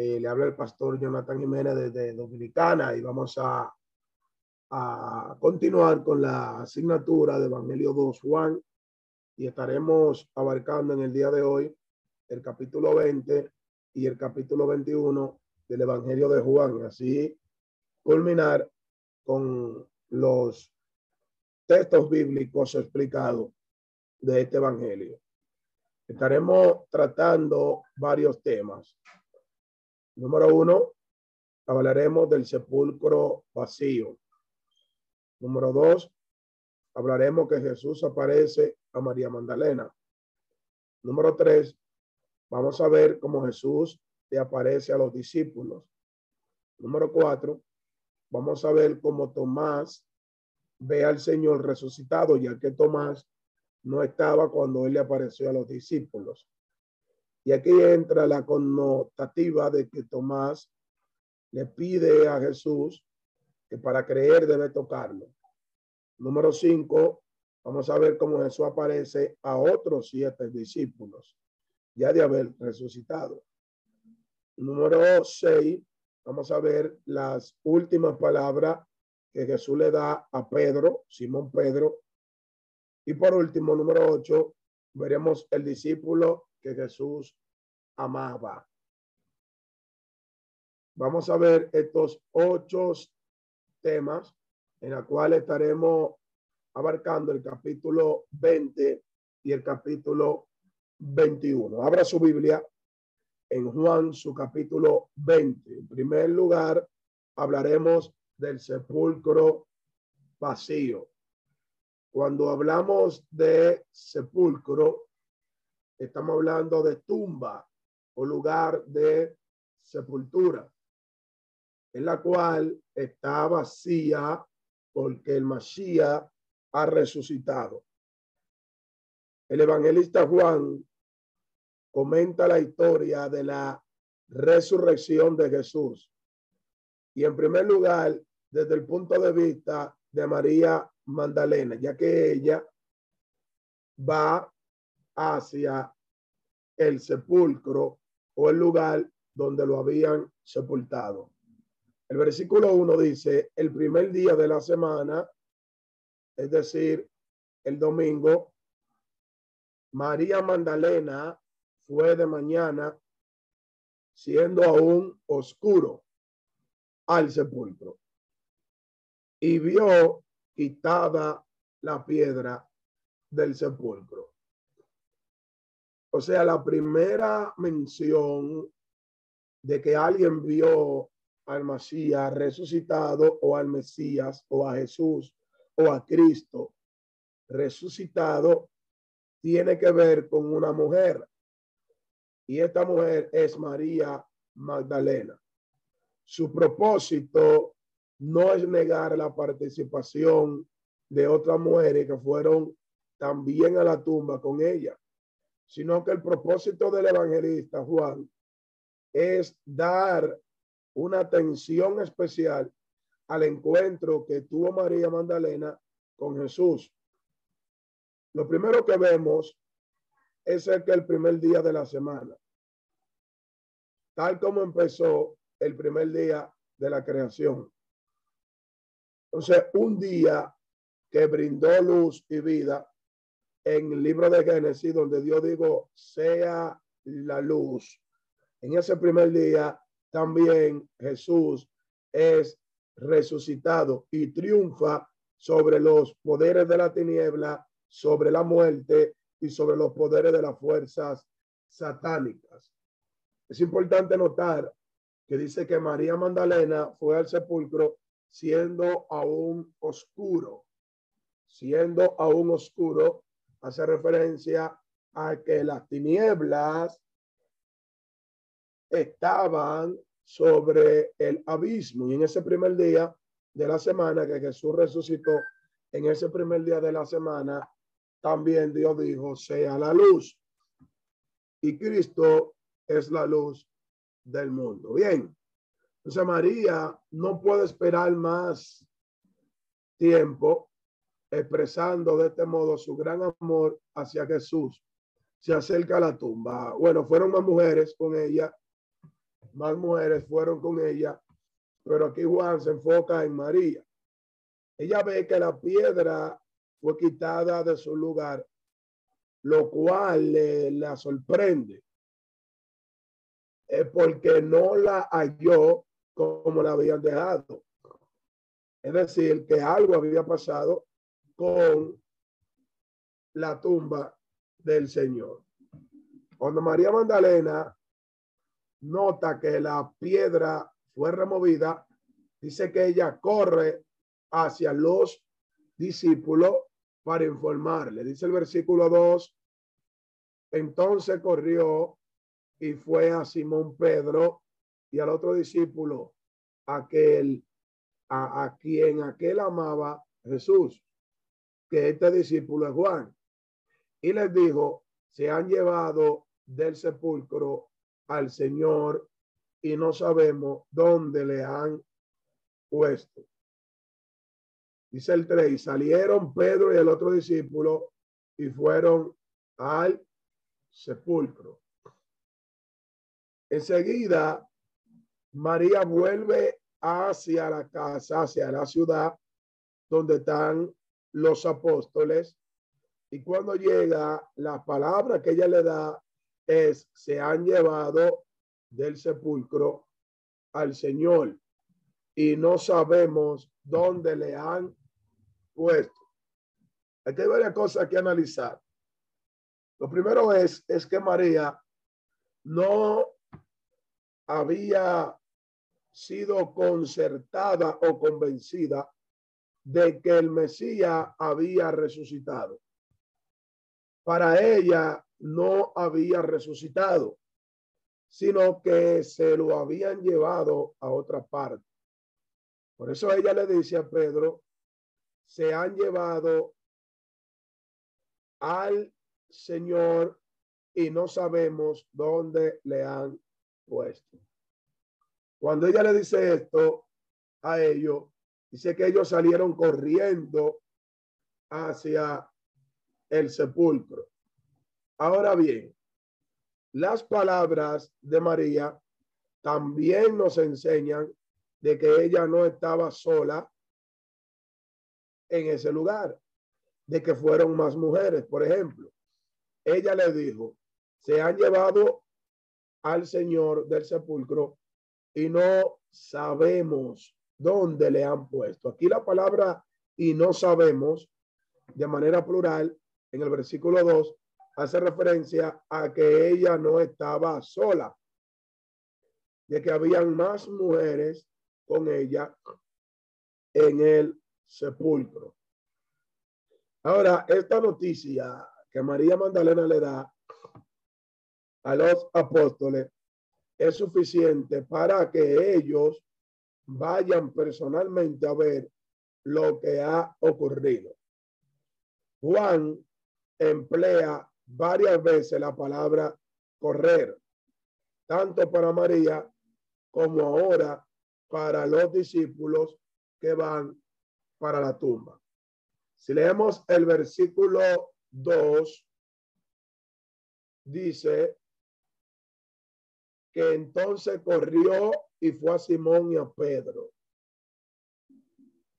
Eh, le habla el pastor Jonathan Jiménez desde Dominicana y vamos a, a continuar con la asignatura de Evangelio 2 Juan y estaremos abarcando en el día de hoy el capítulo 20 y el capítulo 21 del Evangelio de Juan. Así culminar con los textos bíblicos explicados de este Evangelio. Estaremos tratando varios temas. Número uno, hablaremos del sepulcro vacío. Número dos, hablaremos que Jesús aparece a María Magdalena. Número tres, vamos a ver cómo Jesús le aparece a los discípulos. Número cuatro, vamos a ver cómo Tomás ve al Señor resucitado, ya que Tomás no estaba cuando él le apareció a los discípulos. Y aquí entra la connotativa de que Tomás le pide a Jesús que para creer debe tocarlo. Número cinco, vamos a ver cómo Jesús aparece a otros siete discípulos, ya de haber resucitado. Número seis, vamos a ver las últimas palabras que Jesús le da a Pedro, Simón Pedro. Y por último, número ocho, veremos el discípulo que Jesús amaba. Vamos a ver estos ocho temas en la cual estaremos abarcando el capítulo 20 y el capítulo 21. Abra su Biblia en Juan, su capítulo 20. En primer lugar, hablaremos del sepulcro vacío. Cuando hablamos de sepulcro, estamos hablando de tumba o lugar de sepultura, en la cual está vacía porque el Mashiach ha resucitado. El evangelista Juan comenta la historia de la resurrección de Jesús. Y en primer lugar, desde el punto de vista de María Magdalena, ya que ella va hacia el sepulcro o el lugar donde lo habían sepultado. El versículo 1 dice, el primer día de la semana, es decir, el domingo, María Magdalena fue de mañana, siendo aún oscuro, al sepulcro y vio quitada la piedra del sepulcro. O sea, la primera mención de que alguien vio al Mesías resucitado o al Mesías o a Jesús o a Cristo resucitado tiene que ver con una mujer. Y esta mujer es María Magdalena. Su propósito no es negar la participación de otras mujeres que fueron también a la tumba con ella sino que el propósito del evangelista Juan es dar una atención especial al encuentro que tuvo María Magdalena con Jesús. Lo primero que vemos es el que el primer día de la semana, tal como empezó el primer día de la creación. Entonces, un día que brindó luz y vida en el libro de Génesis, donde Dios dijo, sea la luz. En ese primer día también Jesús es resucitado y triunfa sobre los poderes de la tiniebla, sobre la muerte y sobre los poderes de las fuerzas satánicas. Es importante notar que dice que María Magdalena fue al sepulcro siendo aún oscuro, siendo aún oscuro, hace referencia a que las tinieblas estaban sobre el abismo. Y en ese primer día de la semana que Jesús resucitó, en ese primer día de la semana, también Dios dijo, sea la luz. Y Cristo es la luz del mundo. Bien, entonces María no puede esperar más tiempo expresando de este modo su gran amor hacia Jesús. Se acerca a la tumba. Bueno, fueron más mujeres con ella, más mujeres fueron con ella, pero aquí Juan se enfoca en María. Ella ve que la piedra fue quitada de su lugar, lo cual le, la sorprende, es porque no la halló como la habían dejado. Es decir, que algo había pasado con la tumba del Señor. Cuando María Magdalena nota que la piedra fue removida, dice que ella corre hacia los discípulos para informarle. Dice el versículo 2, entonces corrió y fue a Simón Pedro y al otro discípulo, aquel a, a quien aquel amaba Jesús, que este discípulo es Juan. Y les dijo, se han llevado del sepulcro al Señor y no sabemos dónde le han puesto. Dice el 3, salieron Pedro y el otro discípulo y fueron al sepulcro. Enseguida, María vuelve hacia la casa, hacia la ciudad donde están los apóstoles. Y cuando llega, la palabra que ella le da es, se han llevado del sepulcro al Señor y no sabemos dónde le han puesto. Aquí hay varias cosas que analizar. Lo primero es, es que María no había sido concertada o convencida de que el Mesías había resucitado. Para ella no había resucitado, sino que se lo habían llevado a otra parte. Por eso ella le dice a Pedro, se han llevado al Señor y no sabemos dónde le han puesto. Cuando ella le dice esto a ellos, dice que ellos salieron corriendo hacia el sepulcro. Ahora bien, las palabras de María también nos enseñan de que ella no estaba sola en ese lugar, de que fueron más mujeres. Por ejemplo, ella le dijo, se han llevado al Señor del sepulcro y no sabemos dónde le han puesto. Aquí la palabra y no sabemos de manera plural en el versículo 2 hace referencia a que ella no estaba sola, de que habían más mujeres con ella en el sepulcro. Ahora, esta noticia que María Magdalena le da a los apóstoles es suficiente para que ellos vayan personalmente a ver lo que ha ocurrido. Juan emplea varias veces la palabra correr, tanto para María como ahora para los discípulos que van para la tumba. Si leemos el versículo 2, dice que entonces corrió y fue a Simón y a Pedro.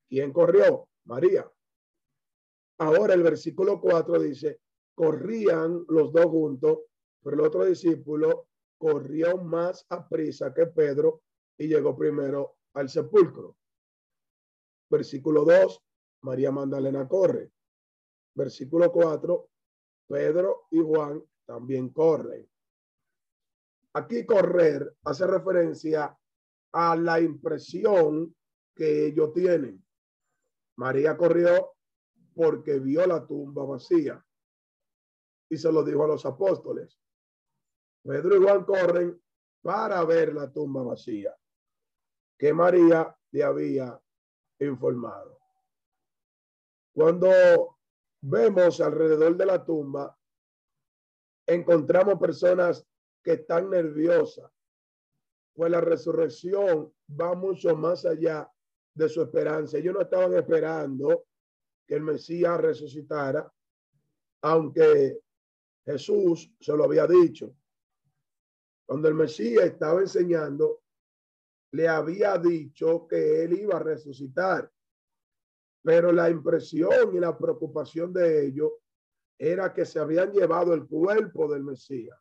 ¿Quién corrió? María. Ahora el versículo 4 dice, corrían los dos juntos, pero el otro discípulo corrió más a prisa que Pedro y llegó primero al sepulcro. Versículo 2, María Magdalena corre. Versículo 4, Pedro y Juan también corren. Aquí correr hace referencia a la impresión que ellos tienen. María corrió porque vio la tumba vacía y se lo dijo a los apóstoles. Pedro y Juan corren para ver la tumba vacía. que María le había informado. Cuando vemos alrededor de la tumba, encontramos personas que están nerviosas, pues la resurrección va mucho más allá de su esperanza. Ellos no estaban esperando que el Mesías resucitara, aunque Jesús se lo había dicho. Cuando el Mesías estaba enseñando, le había dicho que él iba a resucitar. Pero la impresión y la preocupación de ellos era que se habían llevado el cuerpo del Mesías.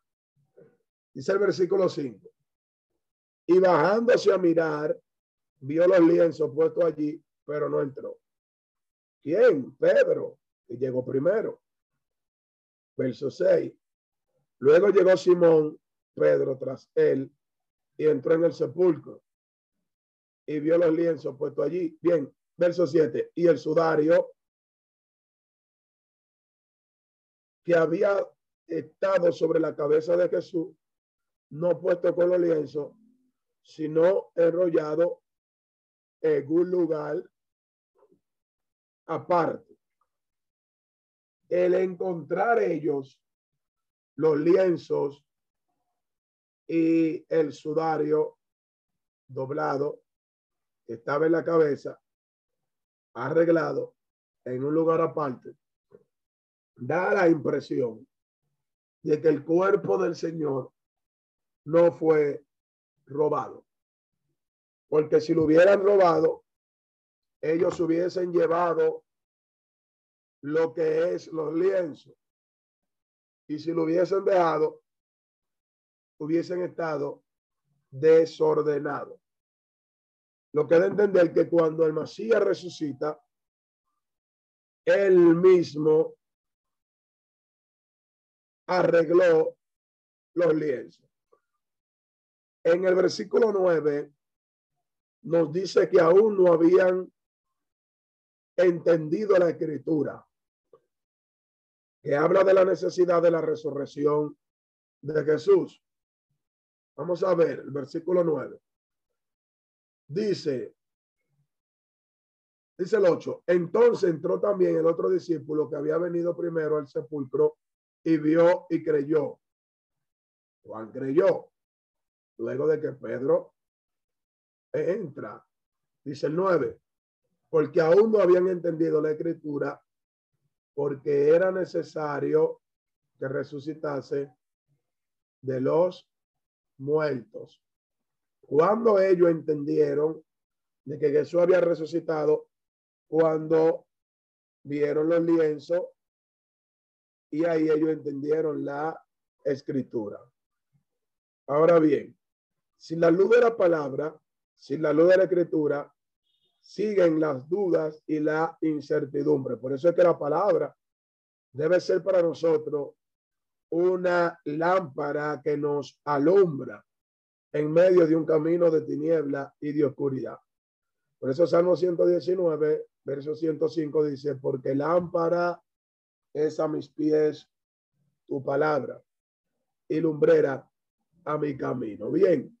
Dice el versículo 5. Y bajándose a mirar, vio los lienzos puestos allí, pero no entró. ¿Quién? Pedro, que llegó primero. Verso 6. Luego llegó Simón, Pedro, tras él, y entró en el sepulcro y vio los lienzos puestos allí. Bien, verso 7. Y el sudario que había estado sobre la cabeza de Jesús, no puesto con los lienzos, sino enrollado en un lugar aparte. El encontrar ellos los lienzos y el sudario doblado que estaba en la cabeza, arreglado en un lugar aparte, da la impresión de que el cuerpo del Señor no fue robado. Porque si lo hubieran robado, ellos hubiesen llevado lo que es los lienzos. Y si lo hubiesen dejado, hubiesen estado desordenados. Lo que da entender que cuando el Mesías resucita, él mismo arregló los lienzos. En el versículo 9 nos dice que aún no habían entendido la escritura, que habla de la necesidad de la resurrección de Jesús. Vamos a ver el versículo 9. Dice, dice el 8, entonces entró también el otro discípulo que había venido primero al sepulcro y vio y creyó. Juan creyó. Luego de que Pedro entra, dice el 9, porque aún no habían entendido la escritura, porque era necesario que resucitase de los muertos. Cuando ellos entendieron de que Jesús había resucitado, cuando vieron los lienzos y ahí ellos entendieron la escritura. Ahora bien, sin la luz de la palabra, sin la luz de la escritura, siguen las dudas y la incertidumbre. Por eso es que la palabra debe ser para nosotros una lámpara que nos alumbra en medio de un camino de tiniebla y de oscuridad. Por eso Salmo 119, verso 105 dice, porque lámpara es a mis pies tu palabra y lumbrera a mi camino. Bien,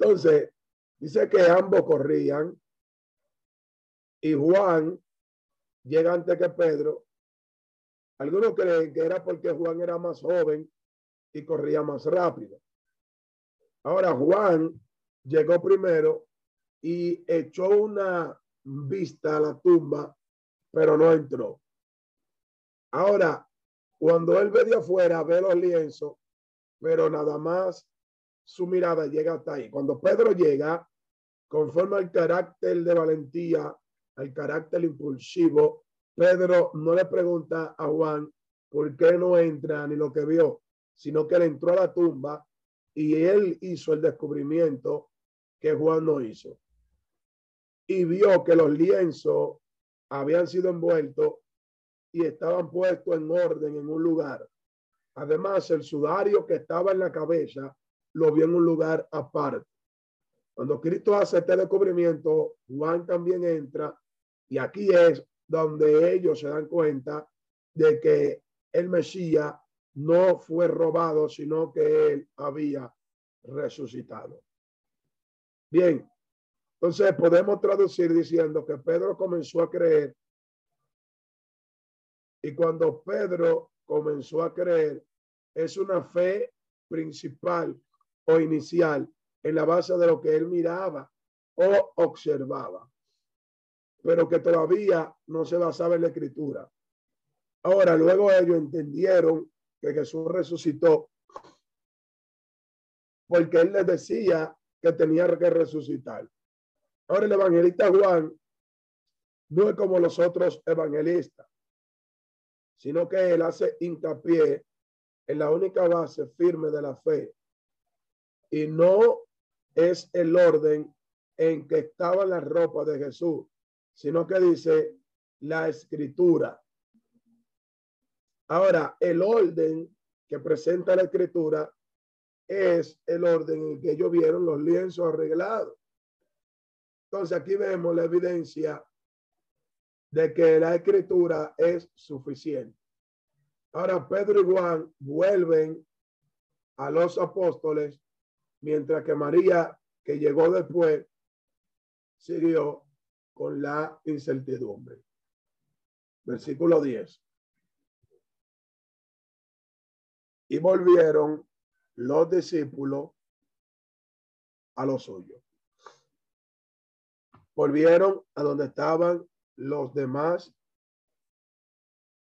entonces dice que ambos corrían y Juan llega antes que Pedro. Algunos creen que era porque Juan era más joven y corría más rápido. Ahora Juan llegó primero y echó una vista a la tumba, pero no entró. Ahora, cuando él ve afuera, ve los lienzos, pero nada más su mirada llega hasta ahí. Cuando Pedro llega, conforme al carácter de valentía, al carácter impulsivo, Pedro no le pregunta a Juan por qué no entra ni lo que vio, sino que él entró a la tumba y él hizo el descubrimiento que Juan no hizo. Y vio que los lienzos habían sido envueltos y estaban puestos en orden en un lugar. Además, el sudario que estaba en la cabeza lo vio en un lugar aparte. Cuando Cristo hace este descubrimiento, Juan también entra y aquí es donde ellos se dan cuenta de que el Mesías no fue robado, sino que él había resucitado. Bien, Entonces podemos traducir diciendo que Pedro comenzó a creer y cuando Pedro comenzó a creer es una fe principal o inicial en la base de lo que él miraba o observaba, pero que todavía no se basaba en la escritura. Ahora, luego ellos entendieron que Jesús resucitó porque él les decía que tenía que resucitar. Ahora el evangelista Juan no es como los otros evangelistas, sino que él hace hincapié en la única base firme de la fe y no es el orden en que estaba la ropa de Jesús, sino que dice la escritura. Ahora, el orden que presenta la escritura es el orden en que ellos vieron los lienzos arreglados. Entonces aquí vemos la evidencia de que la escritura es suficiente. Ahora Pedro y Juan vuelven a los apóstoles, mientras que María, que llegó después, siguió con la incertidumbre. Versículo 10. Y volvieron los discípulos a lo suyo volvieron a donde estaban los demás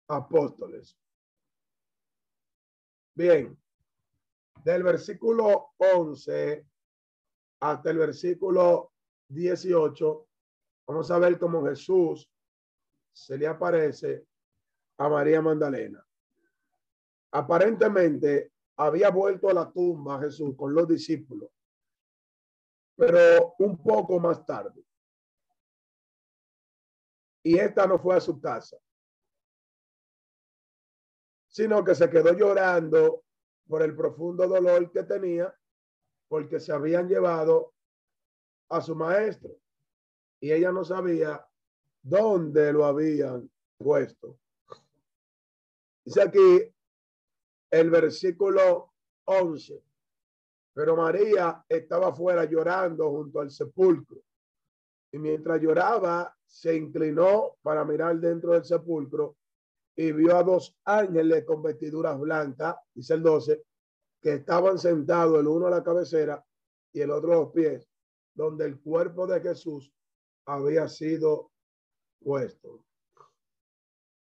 apóstoles. Bien, del versículo 11 hasta el versículo 18, vamos a ver cómo Jesús se le aparece a María Magdalena. Aparentemente había vuelto a la tumba Jesús con los discípulos, pero un poco más tarde y esta no fue a su casa, sino que se quedó llorando por el profundo dolor que tenía porque se habían llevado a su maestro. Y ella no sabía dónde lo habían puesto. Dice aquí el versículo 11, pero María estaba fuera llorando junto al sepulcro. Y mientras lloraba se inclinó para mirar dentro del sepulcro y vio a dos ángeles con vestiduras blancas, dice el 12, que estaban sentados el uno a la cabecera y el otro a los pies, donde el cuerpo de Jesús había sido puesto.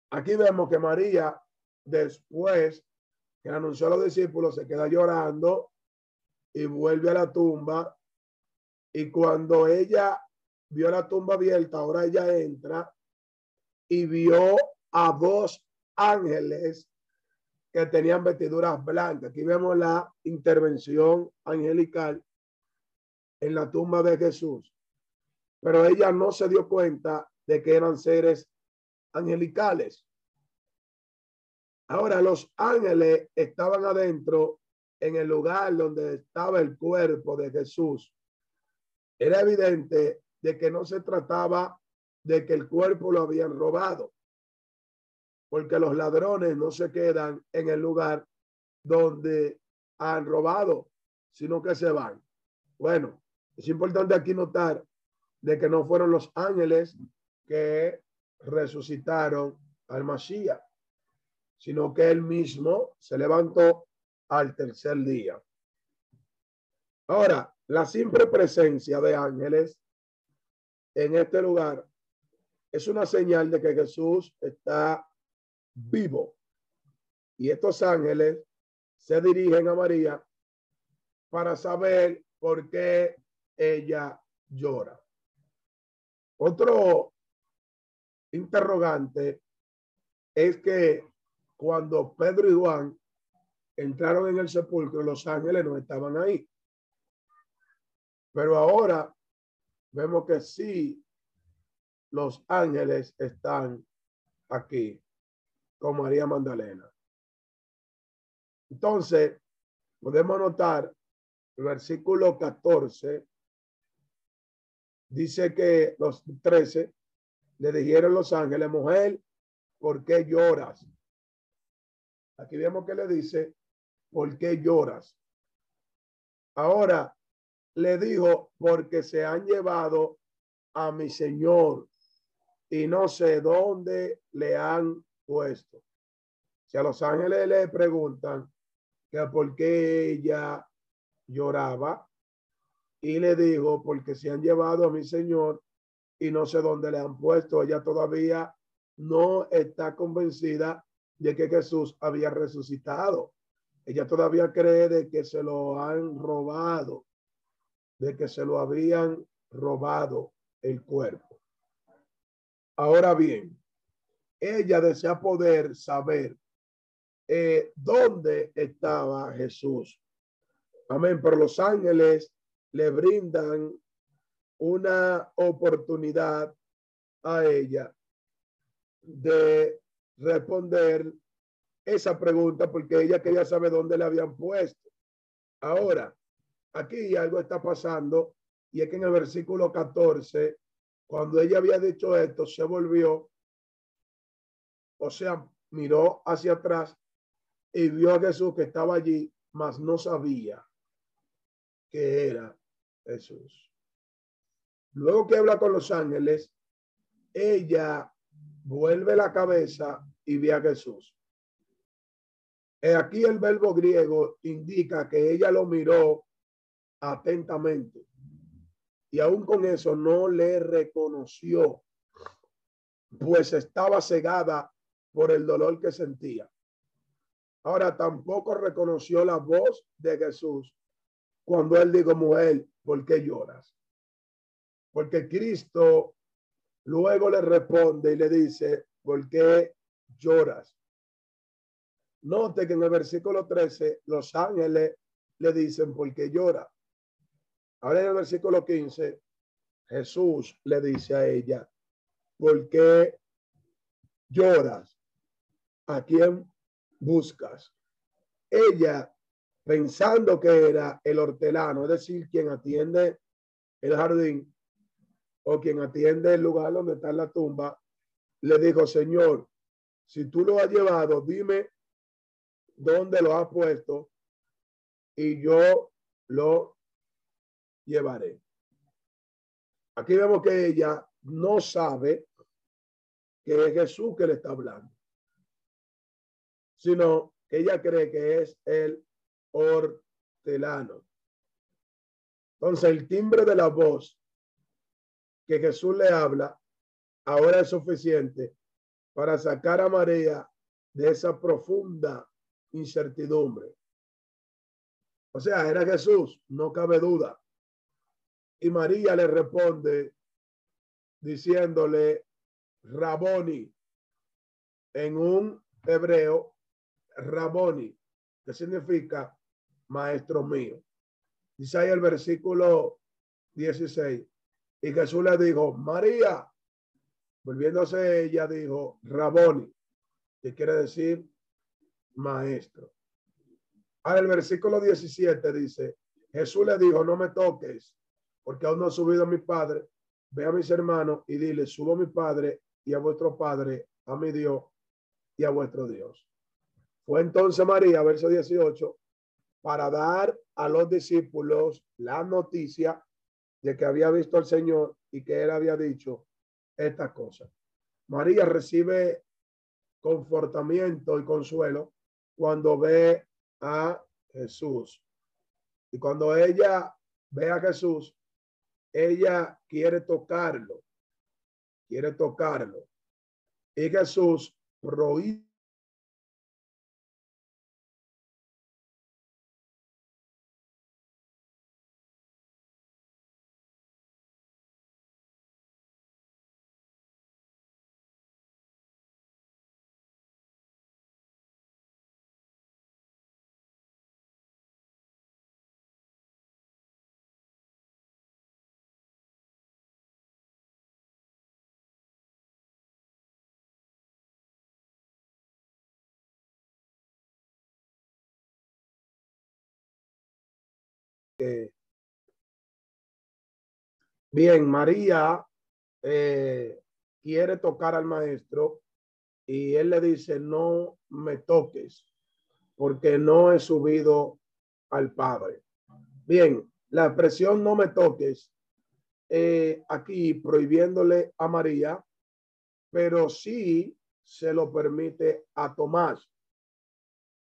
Aquí vemos que María, después que anunció a los discípulos, se queda llorando y vuelve a la tumba. Y cuando ella vio la tumba abierta, ahora ella entra y vio a dos ángeles que tenían vestiduras blancas. Aquí vemos la intervención angelical en la tumba de Jesús. Pero ella no se dio cuenta de que eran seres angelicales. Ahora los ángeles estaban adentro en el lugar donde estaba el cuerpo de Jesús. Era evidente de que no se trataba de que el cuerpo lo habían robado, porque los ladrones no se quedan en el lugar donde han robado, sino que se van. Bueno, es importante aquí notar de que no fueron los ángeles que resucitaron al Mashiach, sino que él mismo se levantó al tercer día. Ahora, la simple presencia de ángeles en este lugar es una señal de que Jesús está vivo. Y estos ángeles se dirigen a María para saber por qué ella llora. Otro interrogante es que cuando Pedro y Juan entraron en el sepulcro, los ángeles no estaban ahí. Pero ahora vemos que sí, los ángeles están aquí con María Magdalena. Entonces, podemos notar el versículo 14, dice que los 13 le dijeron los ángeles, mujer, ¿por qué lloras? Aquí vemos que le dice, ¿por qué lloras? Ahora, le dijo, porque se han llevado a mi Señor y no sé dónde le han puesto. Si a los ángeles le preguntan que por qué ella lloraba y le dijo, porque se han llevado a mi Señor y no sé dónde le han puesto, ella todavía no está convencida de que Jesús había resucitado. Ella todavía cree de que se lo han robado, de que se lo habían robado el cuerpo. Ahora bien, ella desea poder saber eh, dónde estaba Jesús. Amén. Pero los ángeles le brindan una oportunidad a ella de responder esa pregunta porque ella quería saber dónde le habían puesto. Ahora, aquí algo está pasando y es que en el versículo 14, cuando ella había dicho esto, se volvió, o sea, miró hacia atrás y vio a Jesús que estaba allí, mas no sabía que era Jesús. Luego que habla con los ángeles, ella vuelve la cabeza y ve a Jesús. Aquí el verbo griego indica que ella lo miró atentamente y aún con eso no le reconoció, pues estaba cegada por el dolor que sentía. Ahora tampoco reconoció la voz de Jesús cuando él dijo, mujer, ¿por qué lloras? Porque Cristo luego le responde y le dice, ¿por qué lloras? Note que en el versículo 13 los ángeles le dicen, ¿por qué llora? Ahora en el versículo 15, Jesús le dice a ella, ¿por qué lloras? ¿A quién buscas? Ella, pensando que era el hortelano, es decir, quien atiende el jardín o quien atiende el lugar donde está la tumba, le dijo, Señor, si tú lo has llevado, dime dónde lo has puesto y yo lo llevaré. Aquí vemos que ella no sabe que es Jesús que le está hablando, sino que ella cree que es el hortelano. Entonces el timbre de la voz que Jesús le habla ahora es suficiente para sacar a María de esa profunda incertidumbre. O sea, era Jesús, no cabe duda. Y María le responde diciéndole Raboni en un hebreo, Raboni, que significa maestro mío. Dice ahí el versículo 16. Y Jesús le dijo, María, volviéndose ella, dijo, Raboni, que quiere decir maestro. Ahora el versículo 17 dice, Jesús le dijo, no me toques, porque aún no ha subido a mi padre. Ve a mis hermanos y dile, subo a mi padre y a vuestro padre, a mi Dios y a vuestro Dios. Fue entonces María, verso 18, para dar a los discípulos la noticia de que había visto al Señor y que él había dicho esta cosa. María recibe confortamiento y consuelo cuando ve a Jesús. Y cuando ella ve a Jesús, ella quiere tocarlo, quiere tocarlo. Y Jesús prohíbe bien, María eh, quiere tocar al maestro y él le dice, no me toques porque no he subido al Padre. Bien, La expresión no me toques, eh, aquí prohibiéndole a María, pero sí se lo permite a Tomás.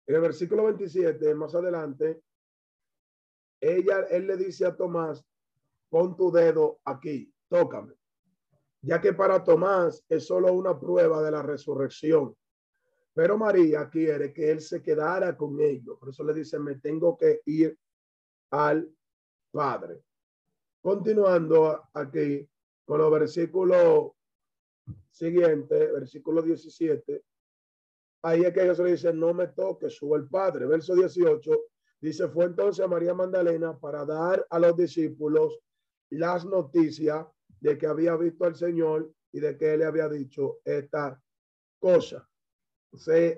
En el versículo 27, más adelante, ella, él le dice a Tomás, pon tu dedo aquí, tócame, ya que para Tomás es solo una prueba de la resurrección. Pero María quiere que él se quedara con ellos. Por eso le dice, me tengo que ir al Padre. Continuando aquí con los versículos siguientes, versículo 17. Ahí es que Jesús dice, no me toque, sube el Padre. Verso 18 dice, fue entonces María Magdalena para dar a los discípulos las noticias de que había visto al Señor y de que él le había dicho esta cosa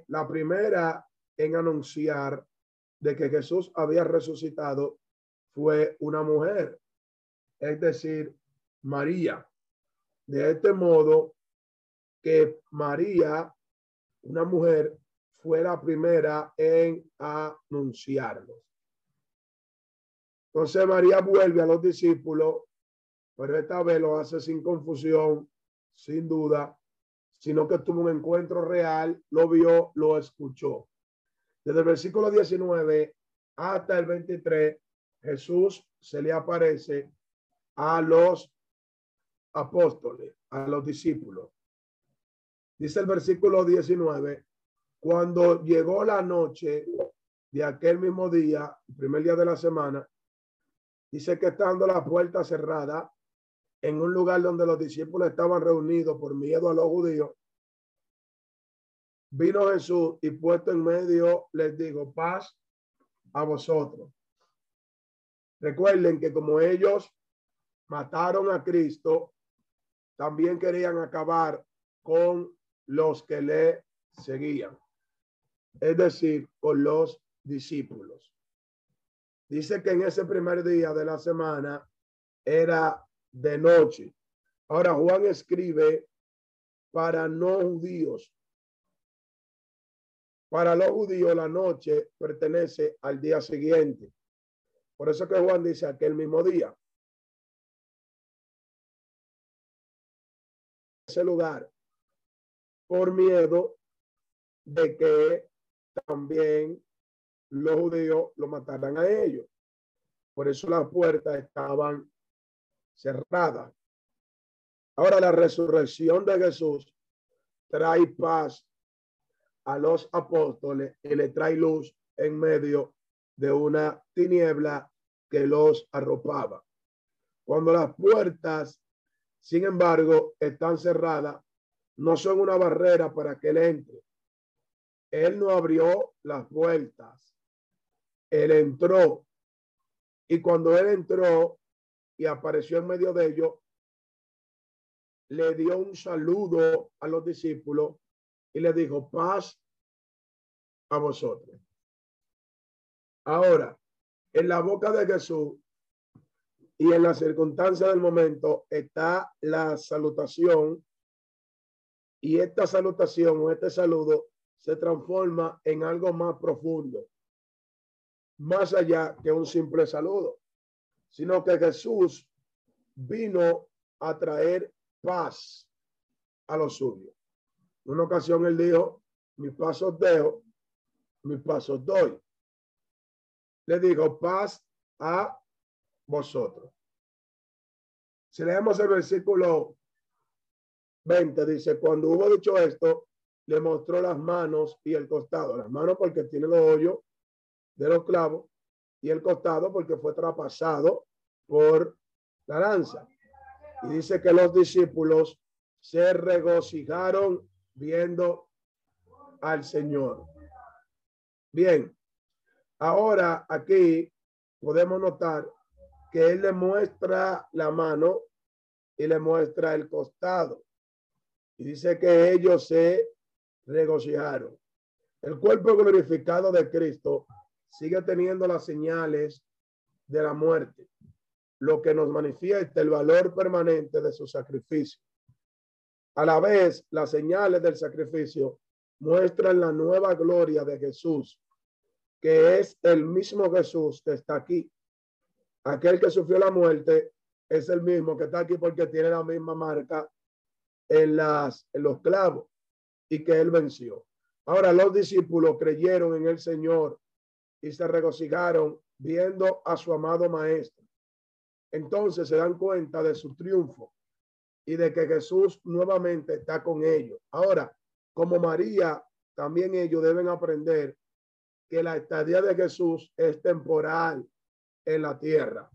la primera en anunciar de que Jesús había resucitado fue una mujer, es decir, María. De este modo, que María, una mujer, fue la primera en anunciarlo. Entonces María vuelve a los discípulos, pero esta vez lo hace sin confusión, sin duda, sino que tuvo un encuentro real, lo vio, lo escuchó. Desde el versículo 19 hasta el 23, Jesús se le aparece a los apóstoles, a los discípulos. Dice el versículo 19, cuando llegó la noche de aquel mismo día, primer día de la semana, dice que estando la puerta cerrada, en un lugar donde los discípulos estaban reunidos por miedo a los judíos, vino Jesús y puesto en medio les digo, paz a vosotros. Recuerden que como ellos mataron a Cristo, también querían acabar con los que le seguían, es decir, con los discípulos. Dice que en ese primer día de la semana era de noche. Ahora Juan escribe para no judíos. Para los judíos la noche pertenece al día siguiente. Por eso que Juan dice aquel mismo día. Ese lugar por miedo de que también los judíos lo mataran a ellos. Por eso las puertas estaban cerrada. Ahora la resurrección de Jesús trae paz a los apóstoles y le trae luz en medio de una tiniebla que los arropaba. Cuando las puertas, sin embargo, están cerradas, no son una barrera para que él entre. Él no abrió las puertas. Él entró. Y cuando él entró, y apareció en medio de ellos, le dio un saludo a los discípulos y le dijo, paz a vosotros. Ahora, en la boca de Jesús y en la circunstancia del momento está la salutación y esta salutación o este saludo se transforma en algo más profundo, más allá que un simple saludo sino que Jesús vino a traer paz a los suyos. En una ocasión él dijo, mis pasos dejo, mis pasos doy. Le dijo, paz a vosotros. Si leemos el versículo 20, dice, cuando hubo dicho esto, le mostró las manos y el costado. Las manos porque tiene los hoyos de los clavos y el costado porque fue traspasado por la lanza. Y dice que los discípulos se regocijaron viendo al Señor. Bien, ahora aquí podemos notar que él le muestra la mano y le muestra el costado. Y dice que ellos se regocijaron. El cuerpo glorificado de Cristo sigue teniendo las señales de la muerte, lo que nos manifiesta el valor permanente de su sacrificio. A la vez, las señales del sacrificio muestran la nueva gloria de Jesús, que es el mismo Jesús que está aquí. aquel que sufrió la muerte es el mismo que está aquí porque tiene la misma marca en, las, en los clavos y que él venció. Ahora los discípulos creyeron en el Señor y se regocijaron viendo a su amado maestro. Entonces se dan cuenta de su triunfo y de que Jesús nuevamente está con ellos. Ahora, como María, también ellos deben aprender que la estadía de Jesús es temporal en la tierra.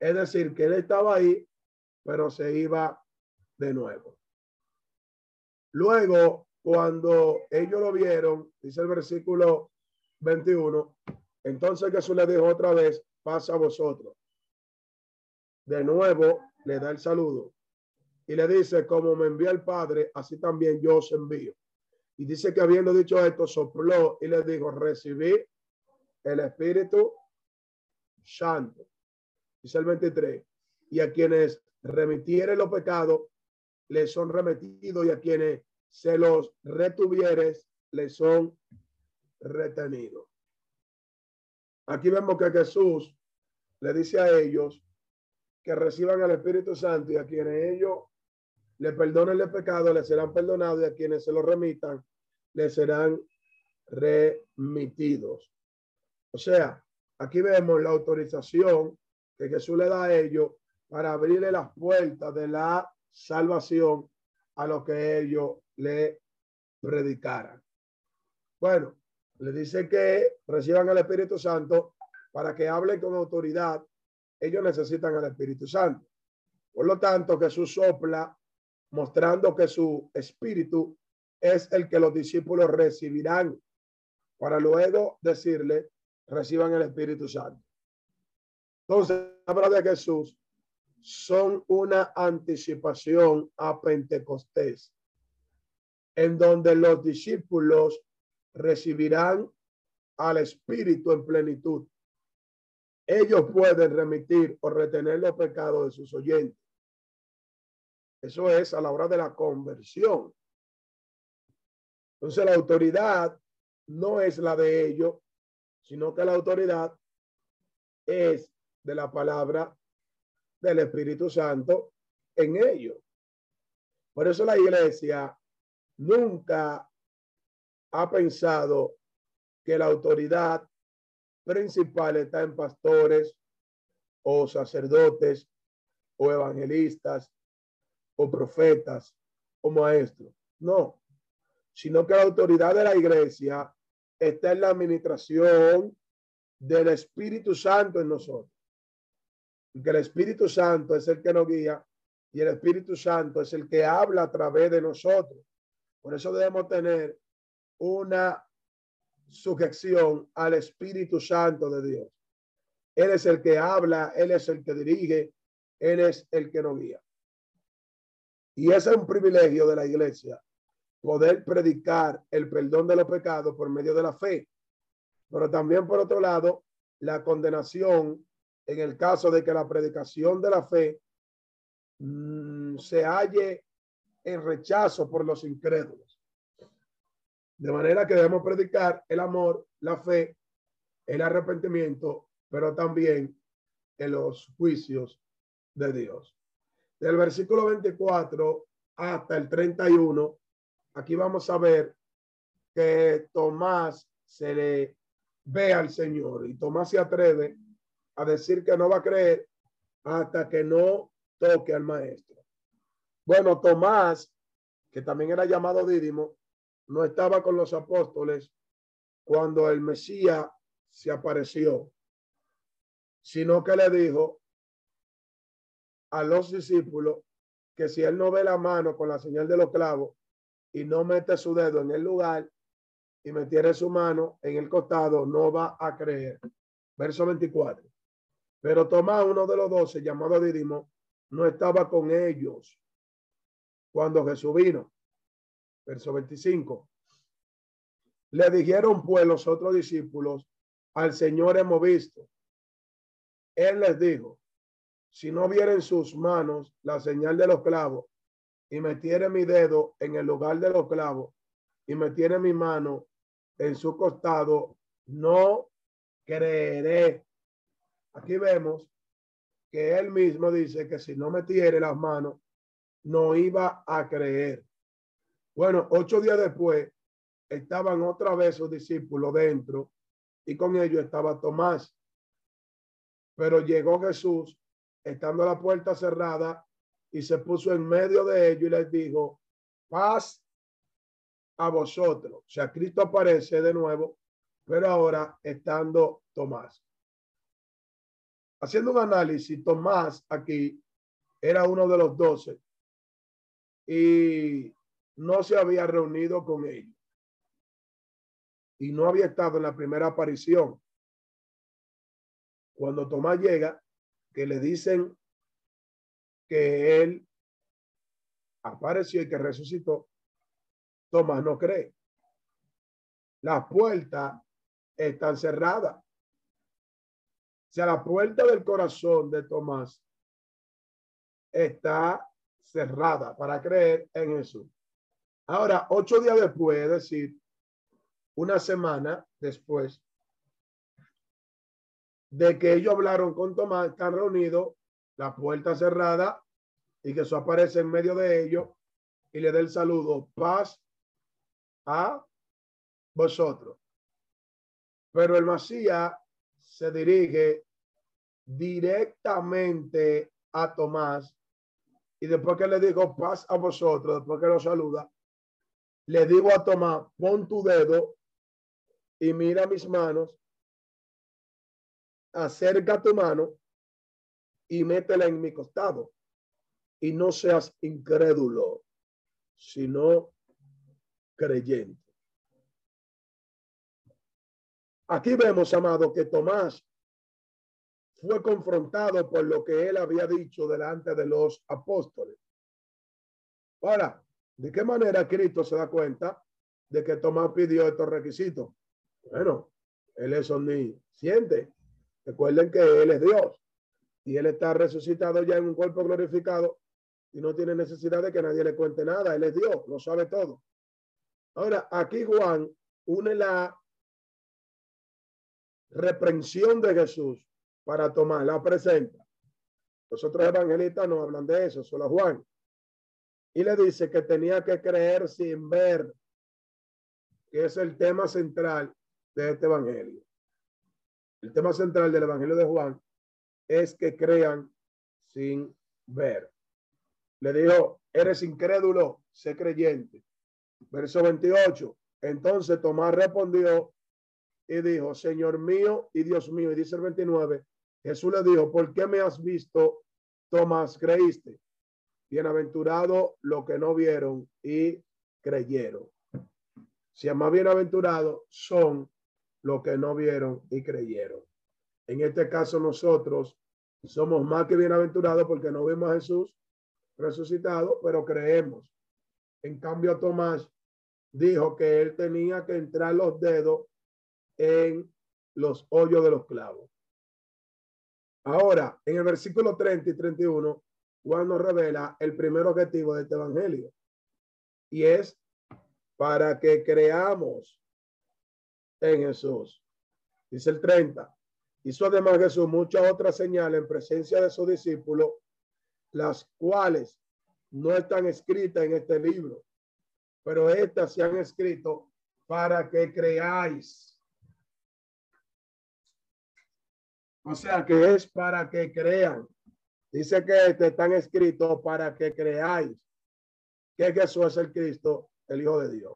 Es decir, que él estaba ahí, pero se iba de nuevo. Luego, cuando ellos lo vieron, dice el versículo 21, entonces Jesús le dijo otra vez, pasa a vosotros. De nuevo le da el saludo y le dice, como me envía el Padre, así también yo os envío. Y dice que habiendo dicho esto, sopló y le dijo, recibí el Espíritu Santo. Dice el 23, y a quienes remitieren los pecados, les son remitidos y a quienes se los retuvieres, les son retenidos. Aquí vemos que Jesús le dice a ellos que reciban el Espíritu Santo y a quienes ellos le perdonen el pecado, les serán perdonados y a quienes se lo remitan, les serán remitidos. O sea, aquí vemos la autorización que Jesús le da a ellos para abrirle las puertas de la salvación a lo que ellos le predicaran. Bueno, le dice que reciban el Espíritu Santo para que hablen con autoridad. Ellos necesitan al Espíritu Santo. Por lo tanto, Jesús sopla mostrando que su espíritu es el que los discípulos recibirán para luego decirle, reciban el Espíritu Santo. Entonces, la palabra de Jesús son una anticipación a Pentecostés, en donde los discípulos recibirán al Espíritu en plenitud. Ellos pueden remitir o retener los pecados de sus oyentes. Eso es a la hora de la conversión. Entonces la autoridad no es la de ellos, sino que la autoridad es de la palabra del Espíritu Santo en ellos. Por eso la iglesia nunca ha pensado que la autoridad principal está en pastores o sacerdotes o evangelistas o profetas o maestros. No, sino que la autoridad de la iglesia está en la administración del Espíritu Santo en nosotros. Y que el Espíritu Santo es el que nos guía y el Espíritu Santo es el que habla a través de nosotros. Por eso debemos tener una sujeción al Espíritu Santo de Dios. Él es el que habla, Él es el que dirige, Él es el que nos guía. Y ese es un privilegio de la iglesia, poder predicar el perdón de los pecados por medio de la fe. Pero también, por otro lado, la condenación en el caso de que la predicación de la fe mm, se halle en rechazo por los incrédulos. De manera que debemos predicar el amor, la fe, el arrepentimiento, pero también en los juicios de Dios del versículo 24 hasta el 31, aquí vamos a ver que Tomás se le ve al Señor y Tomás se atreve a decir que no va a creer hasta que no toque al maestro. Bueno, Tomás, que también era llamado Dídimo, no estaba con los apóstoles cuando el Mesías se apareció, sino que le dijo, a los discípulos que si él no ve la mano con la señal de los clavos y no mete su dedo en el lugar y metiere su mano en el costado, no va a creer. Verso 24. Pero Tomás, uno de los doce, llamado Didimo, no estaba con ellos cuando Jesús vino. Verso 25. Le dijeron pues los otros discípulos, al Señor hemos visto. Él les dijo, si no viera en sus manos la señal de los clavos y metiere mi dedo en el lugar de los clavos y metiere mi mano en su costado, no creeré. Aquí vemos que él mismo dice que si no metiere las manos, no iba a creer. Bueno, ocho días después, estaban otra vez sus discípulos dentro y con ellos estaba Tomás. Pero llegó Jesús, estando la puerta cerrada, y se puso en medio de ellos y les dijo, paz a vosotros. O sea, Cristo aparece de nuevo, pero ahora estando Tomás. Haciendo un análisis, Tomás aquí era uno de los doce y no se había reunido con ellos y no había estado en la primera aparición. Cuando Tomás llega, que le dicen que él apareció y que resucitó, Tomás no cree. Las puertas están cerradas. O sea, la puerta del corazón de Tomás está cerrada para creer en Jesús. Ahora, ocho días después, es decir, una semana después de que ellos hablaron con Tomás, están reunidos, la puerta cerrada, y Jesús aparece en medio de ellos y le da el saludo, paz a vosotros. Pero el Masías se dirige directamente a Tomás y después que le digo paz a vosotros, después que lo saluda, le digo a Tomás, pon tu dedo y mira mis manos, acerca tu mano y métela en mi costado. Y no seas incrédulo, sino creyente. Aquí vemos, amado, que Tomás fue confrontado por lo que él había dicho delante de los apóstoles. Ahora, ¿de qué manera Cristo se da cuenta de que Tomás pidió estos requisitos? Bueno, él es omnisciente. Recuerden que él es Dios y él está resucitado ya en un cuerpo glorificado y no tiene necesidad de que nadie le cuente nada. Él es Dios, lo sabe todo. Ahora, aquí Juan une la reprensión de Jesús para tomar, la presenta. Los otros evangelistas no hablan de eso, solo Juan. Y le dice que tenía que creer sin ver, que es el tema central de este evangelio. El tema central del evangelio de Juan es que crean sin ver. Le dijo, eres incrédulo, sé creyente. Verso 28. Entonces Tomás respondió y dijo, Señor mío y Dios mío. Y dice el 29, Jesús le dijo, ¿por qué me has visto? Tomás, creíste. Bienaventurado lo que no vieron y creyeron. Si más bienaventurados son lo que no vieron y creyeron. En este caso nosotros somos más que bienaventurados porque no vemos a Jesús resucitado, pero creemos. En cambio, Tomás dijo que él tenía que entrar los dedos en los hoyos de los clavos. Ahora, en el versículo 30 y 31, Juan nos revela el primer objetivo de este evangelio y es para que creamos en Jesús. Dice el 30. Hizo además Jesús muchas otras señales en presencia de sus discípulos, las cuales no están escritas en este libro, pero estas se han escrito para que creáis. O sea que es para que crean. Dice que este están escritos para que creáis que Jesús es el Cristo, el Hijo de Dios.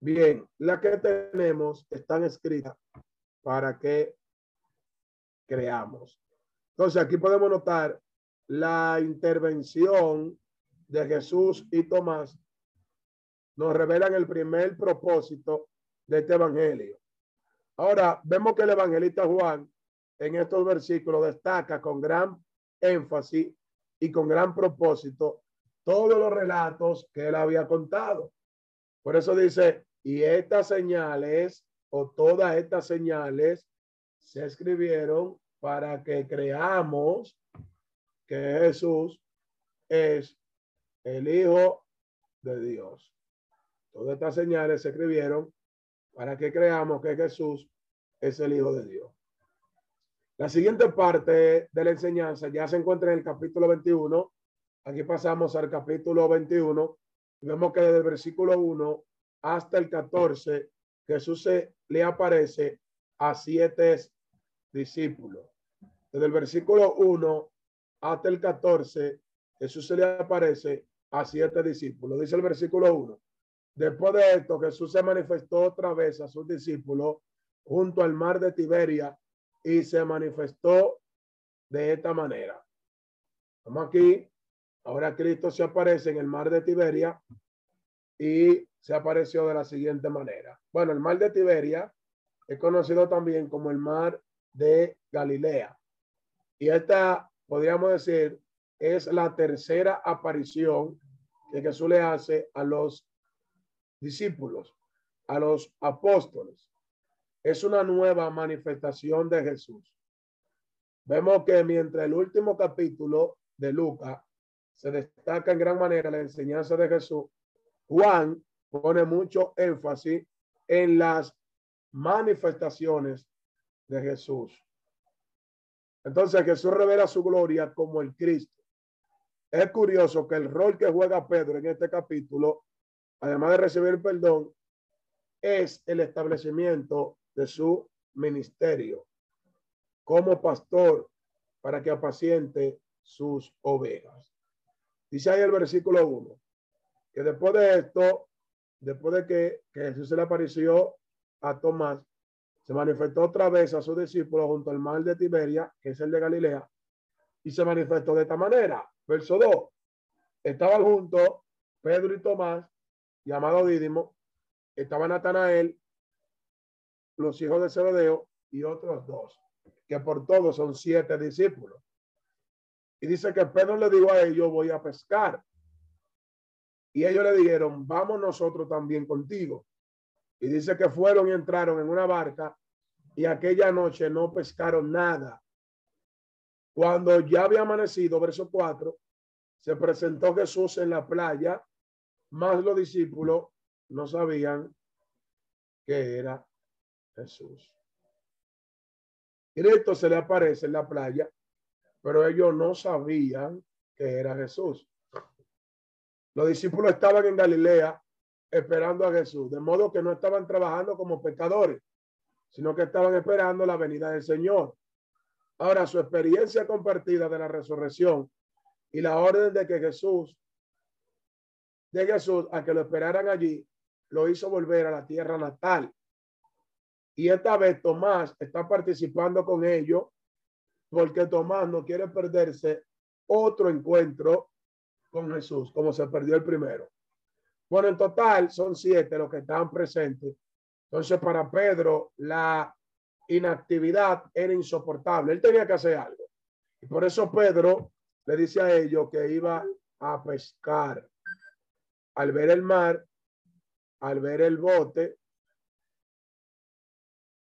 Bien, las que tenemos están escritas para que creamos. Entonces, aquí podemos notar la intervención de Jesús y Tomás. Nos revelan el primer propósito de este evangelio. Ahora, vemos que el evangelista Juan en estos versículos destaca con gran énfasis y con gran propósito todos los relatos que él había contado. Por eso dice, y estas señales o todas estas señales se escribieron para que creamos que Jesús es el Hijo de Dios. Todas estas señales se escribieron para que creamos que Jesús es el Hijo de Dios. La siguiente parte de la enseñanza ya se encuentra en el capítulo 21. Aquí pasamos al capítulo 21 y vemos que desde el versículo 1 hasta el 14 Jesús se le aparece a siete discípulos. Desde el versículo 1 hasta el 14 Jesús se le aparece a siete discípulos. Dice el versículo 1. Después de esto, Jesús se manifestó otra vez a sus discípulos junto al mar de Tiberia y se manifestó de esta manera. Aquí. Ahora Cristo se aparece en el mar de Tiberia y se apareció de la siguiente manera. Bueno, el mar de Tiberia es conocido también como el mar de Galilea. Y esta, podríamos decir, es la tercera aparición que Jesús le hace a los discípulos, a los apóstoles. Es una nueva manifestación de Jesús. Vemos que mientras el último capítulo de Lucas se destaca en gran manera la enseñanza de Jesús, Juan pone mucho énfasis en las manifestaciones de Jesús. Entonces Jesús revela su gloria como el Cristo. Es curioso que el rol que juega Pedro en este capítulo, además de recibir perdón, es el establecimiento de su ministerio como pastor para que apaciente sus ovejas. Dice ahí el versículo 1, que después de esto, después de que, que Jesús se le apareció a Tomás, se manifestó otra vez a sus discípulos junto al mar de Tiberia, que es el de Galilea, y se manifestó de esta manera. Verso 2. Estaban juntos Pedro y Tomás, llamado Dídimo, estaba Natanael, los hijos de Zebedeo y otros dos, que por todos son siete discípulos. Y dice que Pedro le dijo a ellos, voy a pescar. Y ellos le dijeron, vamos nosotros también contigo. Y dice que fueron y entraron en una barca y aquella noche no pescaron nada. Cuando ya había amanecido, verso 4, se presentó Jesús en la playa, más los discípulos no sabían que era Jesús. Cristo se le aparece en la playa, pero ellos no sabían que era Jesús. Los discípulos estaban en Galilea esperando a Jesús, de modo que no estaban trabajando como pecadores, sino que estaban esperando la venida del Señor. Ahora, su experiencia compartida de la resurrección y la orden de que Jesús, de Jesús, a que lo esperaran allí, lo hizo volver a la tierra natal. Y esta vez Tomás está participando con ellos porque Tomás no quiere perderse otro encuentro con Jesús, como se perdió el primero. Bueno, en total son siete los que están presentes. Entonces, para Pedro, la inactividad era insoportable. Él tenía que hacer algo. Y por eso Pedro le dice a ellos que iba a pescar. Al ver el mar, al ver el bote,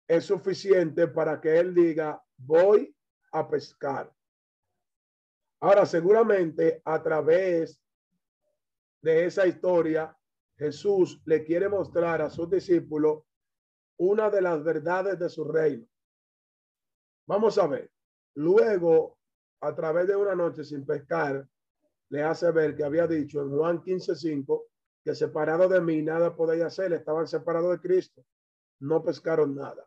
es suficiente para que él diga, voy a pescar. Ahora, seguramente a través de esa historia, Jesús le quiere mostrar a sus discípulos una de las verdades de su reino. Vamos a ver. Luego, a través de una noche sin pescar, le hace ver que había dicho en Juan 15:5 que separado de mí nada podéis hacer. Estaban separados de Cristo. No pescaron nada.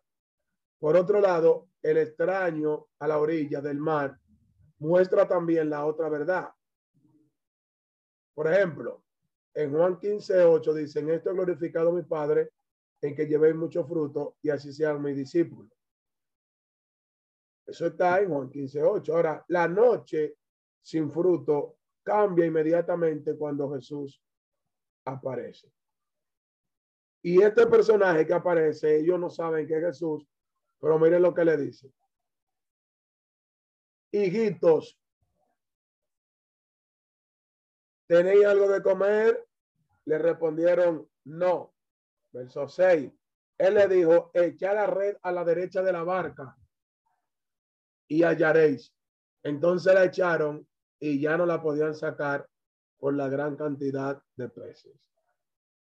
Por otro lado, el extraño a la orilla del mar muestra también la otra verdad. Por ejemplo, en Juan 15:8 dicen, esto he glorificado mi Padre en que llevéis mucho fruto y así sean mis discípulos. Eso está en Juan 15:8. Ahora, la noche sin fruto cambia inmediatamente cuando Jesús aparece. Y este personaje que aparece, ellos no saben que es Jesús, pero miren lo que le dice. Hijitos, ¿tenéis algo de comer? Le respondieron, no. Verso 6. Él le dijo, echad la red a la derecha de la barca y hallaréis. Entonces la echaron y ya no la podían sacar por la gran cantidad de peces.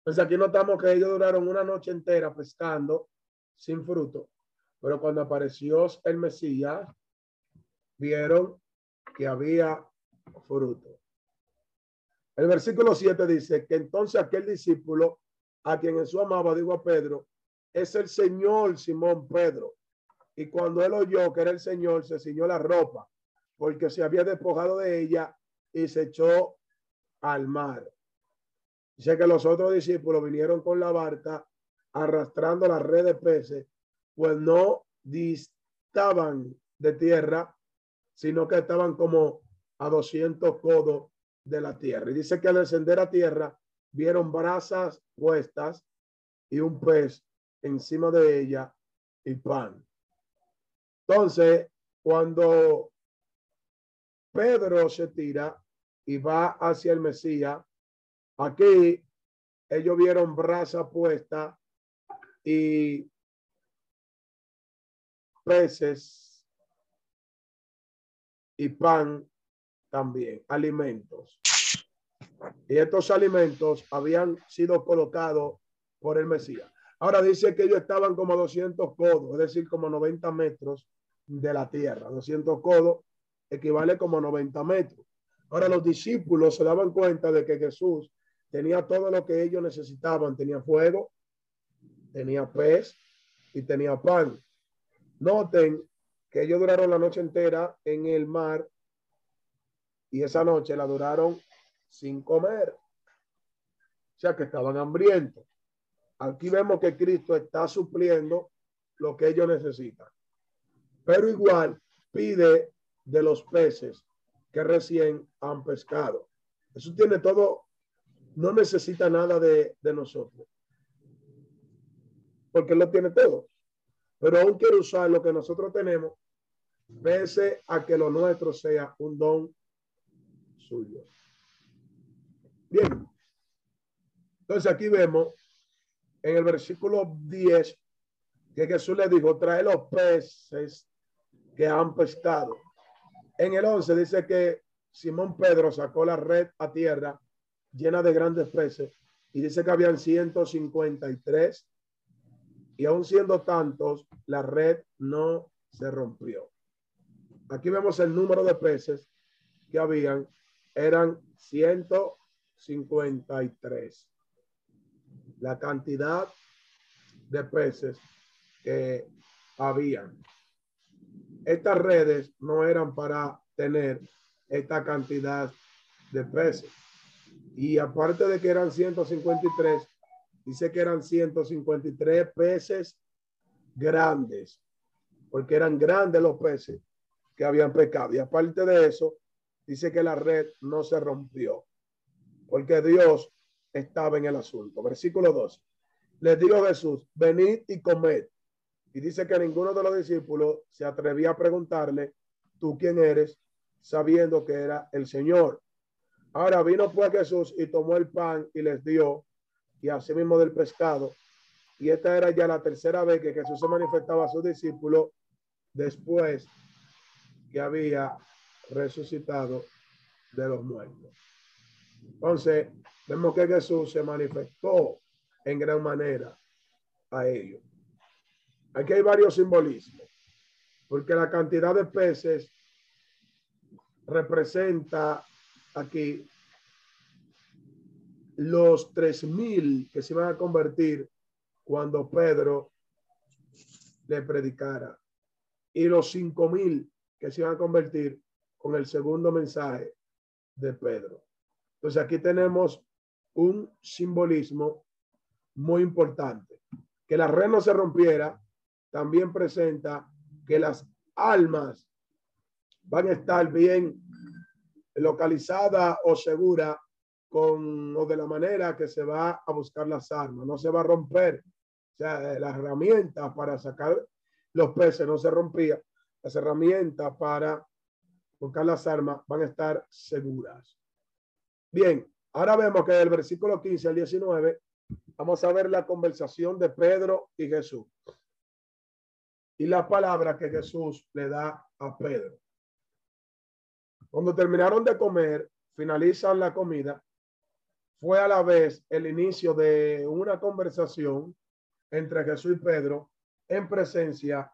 Pues aquí notamos que ellos duraron una noche entera pescando sin fruto. Pero cuando apareció el Mesías, vieron que había fruto. El versículo 7 dice que entonces aquel discípulo a quien Jesús amaba, digo a Pedro, es el Señor Simón Pedro. Y cuando él oyó que era el Señor, se ciñó la ropa, porque se había despojado de ella y se echó al mar. Dice que los otros discípulos vinieron con la barca arrastrando la red de peces, pues no distaban de tierra, sino que estaban como a 200 codos de la tierra. Y dice que al descender a tierra vieron brasas puestas y un pez encima de ella y pan. Entonces, cuando Pedro se tira y va hacia el Mesías, aquí ellos vieron brasa puesta y peces y pan también, alimentos. Y estos alimentos habían sido colocados por el Mesías. Ahora dice que ellos estaban como 200 codos, es decir, como 90 metros de la tierra. 200 codos equivale como 90 metros. Ahora los discípulos se daban cuenta de que Jesús tenía todo lo que ellos necesitaban. Tenía fuego, tenía pez y tenía pan. Noten que ellos duraron la noche entera en el mar y esa noche la duraron sin comer. O sea que estaban hambrientos. Aquí vemos que Cristo está supliendo lo que ellos necesitan. Pero igual pide de los peces que recién han pescado. Eso tiene todo, no necesita nada de, de nosotros. Porque lo tiene todo. Pero aún quiere usar lo que nosotros tenemos, pese a que lo nuestro sea un don suyo. Bien. Entonces aquí vemos en el versículo 10 que Jesús le dijo, trae los peces que han pescado. En el 11 dice que Simón Pedro sacó la red a tierra llena de grandes peces y dice que habían 153 y aún siendo tantos, la red no se rompió. Aquí vemos el número de peces que habían, eran 100 53. La cantidad de peces que habían. Estas redes no eran para tener esta cantidad de peces. Y aparte de que eran 153, dice que eran 153 peces grandes, porque eran grandes los peces que habían pescado. Y aparte de eso, dice que la red no se rompió porque Dios estaba en el asunto. Versículo 2. Les dijo Jesús, venid y comed. Y dice que ninguno de los discípulos se atrevía a preguntarle, ¿tú quién eres? Sabiendo que era el Señor. Ahora vino pues Jesús y tomó el pan y les dio, y asimismo del pescado. Y esta era ya la tercera vez que Jesús se manifestaba a sus discípulos después que había resucitado de los muertos. Entonces, vemos que Jesús se manifestó en gran manera a ellos. Aquí hay varios simbolismos, porque la cantidad de peces representa aquí los tres mil que se van a convertir cuando Pedro le predicara y los cinco mil que se van a convertir con el segundo mensaje de Pedro. Entonces aquí tenemos un simbolismo muy importante. Que la red no se rompiera también presenta que las almas van a estar bien localizadas o seguras con o de la manera que se va a buscar las armas. No se va a romper. O sea, las herramientas para sacar los peces no se rompía. Las herramientas para buscar las armas van a estar seguras. Bien, ahora vemos que del versículo 15 al 19 vamos a ver la conversación de Pedro y Jesús. Y la palabra que Jesús le da a Pedro. Cuando terminaron de comer, finalizan la comida, fue a la vez el inicio de una conversación entre Jesús y Pedro en presencia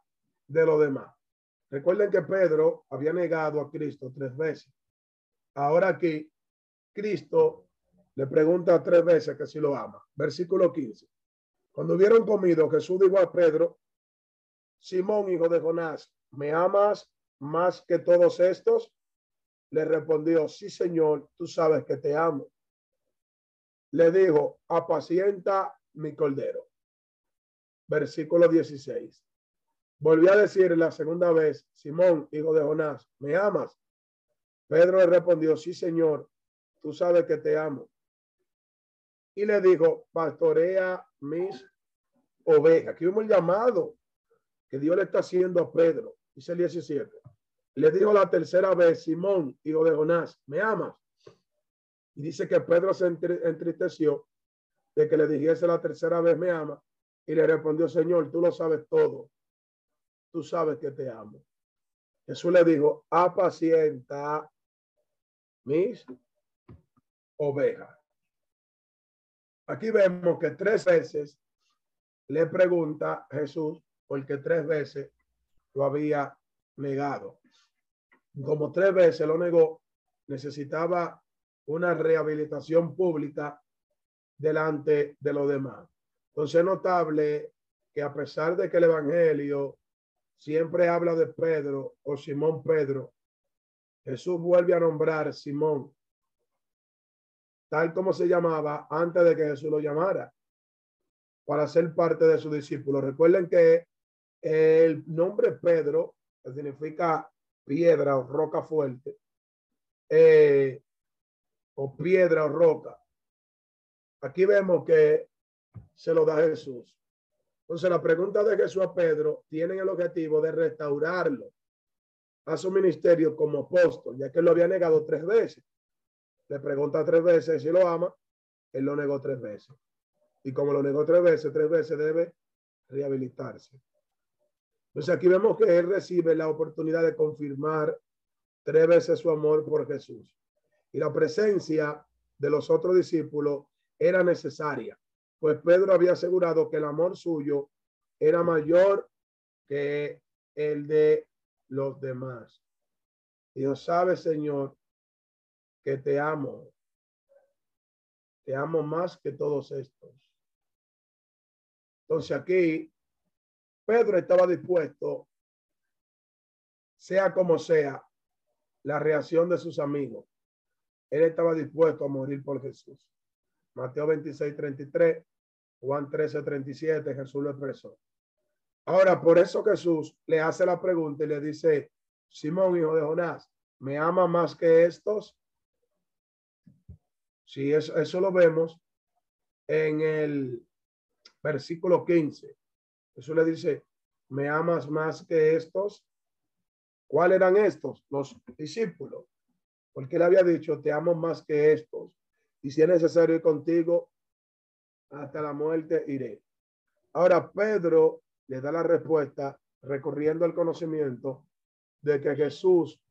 de los demás. Recuerden que Pedro había negado a Cristo tres veces. Ahora aquí, Cristo le pregunta tres veces que si lo ama. Versículo 15. Cuando hubieron comido, Jesús dijo a Pedro, Simón, hijo de Jonás, ¿me amas más que todos estos? Le respondió, sí, Señor, tú sabes que te amo. Le dijo, apacienta mi cordero. Versículo 16. Volvió a decir la segunda vez, Simón, hijo de Jonás, ¿me amas? Pedro le respondió, sí, Señor, tú sabes que te amo. Y le dijo, pastorea mis ovejas. Aquí vemos el llamado que Dios le está haciendo a Pedro. Dice el 17. Le dijo la tercera vez, Simón, hijo de Jonás, ¿me amas? Dice que Pedro se entristeció de que le dijese la tercera vez, me ama. Y le respondió, Señor, tú lo sabes todo. Tú sabes que te amo. Jesús le dijo, apacienta mis ovejas. Aquí vemos que tres veces le pregunta Jesús, porque tres veces lo había negado. Como tres veces lo negó, necesitaba una rehabilitación pública delante de los demás. Entonces es notable que a pesar de que el Evangelio siempre habla de Pedro o Simón Pedro, Jesús vuelve a nombrar Simón, tal como se llamaba antes de que Jesús lo llamara, para ser parte de su discípulo. Recuerden que el nombre Pedro, que significa piedra o roca fuerte, eh, o piedra o roca. Aquí vemos que se lo da Jesús. Entonces la pregunta de Jesús a Pedro tiene el objetivo de restaurarlo a su ministerio como apóstol, ya que lo había negado tres veces. Le pregunta tres veces si lo ama, él lo negó tres veces. Y como lo negó tres veces, tres veces debe rehabilitarse. Entonces aquí vemos que él recibe la oportunidad de confirmar tres veces su amor por Jesús. Y la presencia de los otros discípulos era necesaria, pues Pedro había asegurado que el amor suyo era mayor que el de los demás. Dios sabe, Señor, que te amo. Te amo más que todos estos. Entonces aquí Pedro estaba dispuesto, sea como sea, la reacción de sus amigos. Él estaba dispuesto a morir por Jesús. Mateo 26, 33, Juan 13, 37, Jesús lo expresó. Ahora, por eso Jesús le hace la pregunta y le dice, Simón, hijo de Jonás, ¿me ama más que estos? Sí, eso, eso lo vemos en el versículo 15. Jesús le dice, ¿me amas más que estos? ¿Cuáles eran estos? Los discípulos. Porque él había dicho, te amo más que estos. Y si es necesario ir contigo, hasta la muerte iré. Ahora Pedro le da la respuesta recorriendo el conocimiento de que Jesús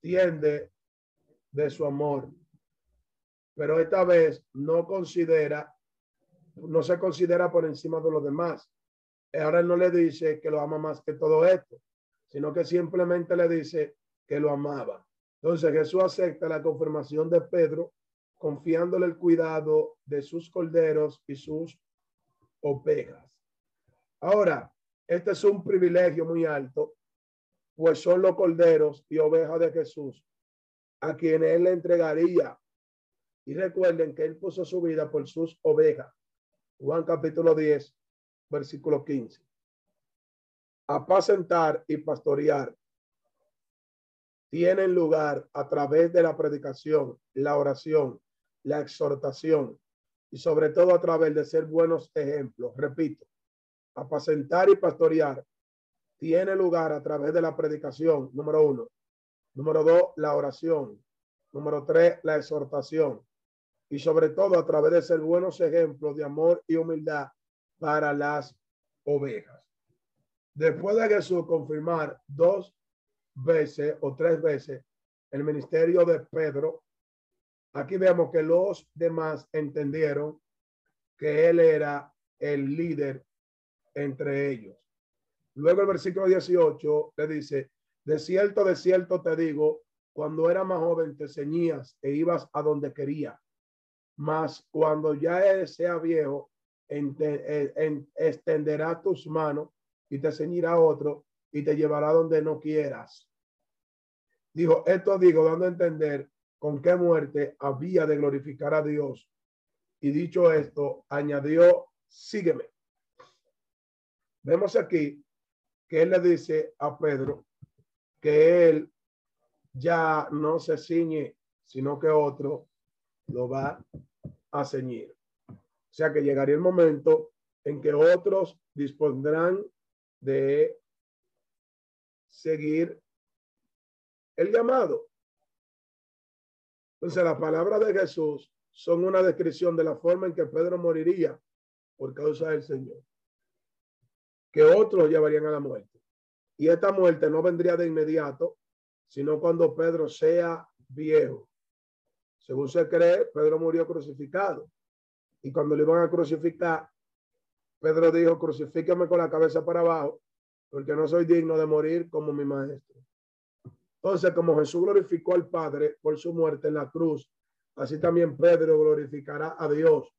tiende de su amor. Pero esta vez no considera, no se considera por encima de los demás. Ahora no le dice que lo ama más que todo esto, sino que simplemente le dice que lo amaba. Entonces Jesús acepta la confirmación de Pedro, confiándole el cuidado de sus corderos y sus ovejas. Ahora, este es un privilegio muy alto, pues son los corderos y ovejas de Jesús, a quienes él le entregaría. Y recuerden que él puso su vida por sus ovejas. Juan capítulo 10, versículo 15. Apacentar y pastorear tienen lugar a través de la predicación, la oración, la exhortación y sobre todo a través de ser buenos ejemplos. Repito, apacentar y pastorear tiene lugar a través de la predicación, número uno. Número dos, la oración. Número tres, la exhortación. Y sobre todo a través de ser buenos ejemplos de amor y humildad para las ovejas. Después de Jesús confirmar dos veces o tres veces el ministerio de Pedro, aquí vemos que los demás entendieron que él era el líder entre ellos. Luego el versículo 18 le dice, de cierto, de cierto te digo, cuando era más joven te ceñías e ibas a donde quería, mas cuando ya sea viejo, extenderá tus manos y te ceñirá otro y te llevará donde no quieras. Dijo, esto digo, dando a entender con qué muerte había de glorificar a Dios. Y dicho esto, añadió, sígueme. Vemos aquí que él le dice a Pedro que él ya no se ciñe, sino que otro lo va a ceñir. O sea que llegaría el momento en que otros dispondrán de seguir el llamado. Entonces, las palabras de Jesús son una descripción de la forma en que Pedro moriría por causa del Señor, que otros llevarían a la muerte. Y esta muerte no vendría de inmediato, sino cuando Pedro sea viejo. Según se cree, Pedro murió crucificado. Y cuando le iban a crucificar, Pedro dijo, crucifíqueme con la cabeza para abajo, porque no soy digno de morir como mi maestro. Entonces, como Jesús glorificó al Padre por su muerte en la cruz, así también Pedro glorificará a Dios,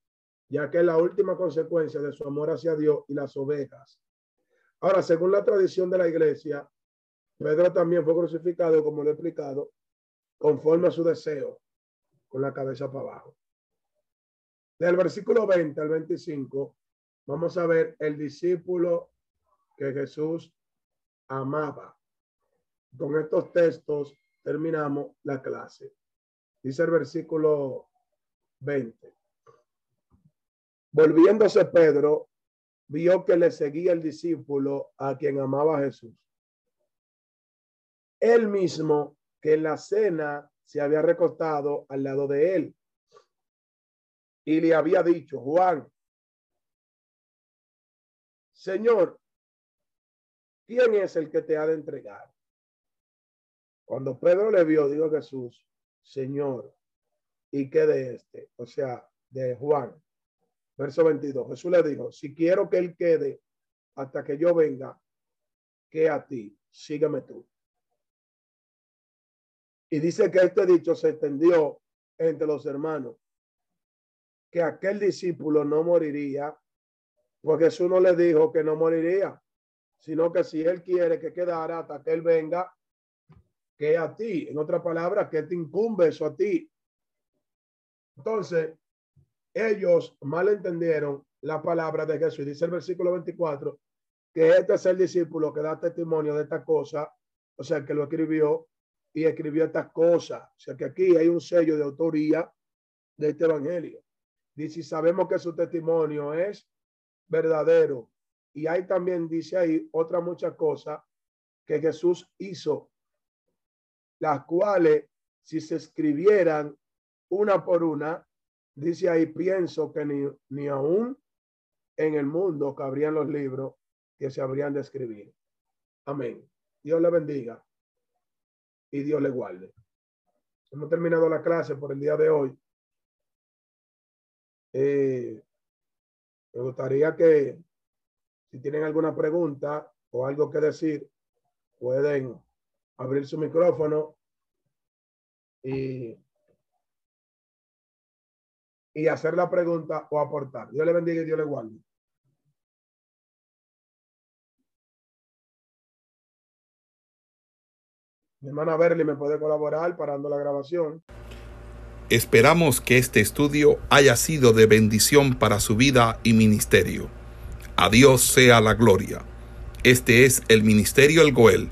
ya que es la última consecuencia de su amor hacia Dios y las ovejas. Ahora, según la tradición de la iglesia, Pedro también fue crucificado, como lo he explicado, conforme a su deseo, con la cabeza para abajo. Del versículo 20 al 25, vamos a ver el discípulo que Jesús amaba. Con estos textos terminamos la clase. Dice el versículo 20. Volviéndose Pedro, vio que le seguía el discípulo a quien amaba Jesús. Él mismo que en la cena se había recostado al lado de él y le había dicho, Juan, Señor, ¿quién es el que te ha de entregar? Cuando Pedro le vio, dijo Jesús, Señor, ¿y qué de este? O sea, de Juan. Verso 22. Jesús le dijo, si quiero que él quede hasta que yo venga, que a ti, sígueme tú. Y dice que este dicho se extendió entre los hermanos, que aquel discípulo no moriría, porque Jesús no le dijo que no moriría, sino que si él quiere que quedara hasta que él venga, que a ti. En otras palabras, que te incumbe eso a ti. Entonces, ellos mal entendieron la palabra de Jesús. Dice el versículo 24 que este es el discípulo que da testimonio de esta cosa, o sea, que lo escribió y escribió estas cosas. O sea, que aquí hay un sello de autoría de este evangelio. Dice, sabemos que su testimonio es verdadero. Y hay también, dice ahí, otra muchas cosas que Jesús hizo las cuales si se escribieran una por una, dice ahí, pienso que ni, ni aún en el mundo cabrían los libros que se habrían de escribir. Amén. Dios le bendiga y Dios le guarde. Hemos terminado la clase por el día de hoy. Eh, me gustaría que si tienen alguna pregunta o algo que decir, pueden abrir su micrófono y, y hacer la pregunta o aportar. Dios le bendiga y Dios le guarde. Mi hermana Berly me puede colaborar parando la grabación. Esperamos que este estudio haya sido de bendición para su vida y ministerio. A Dios sea la gloria. Este es el Ministerio El Goel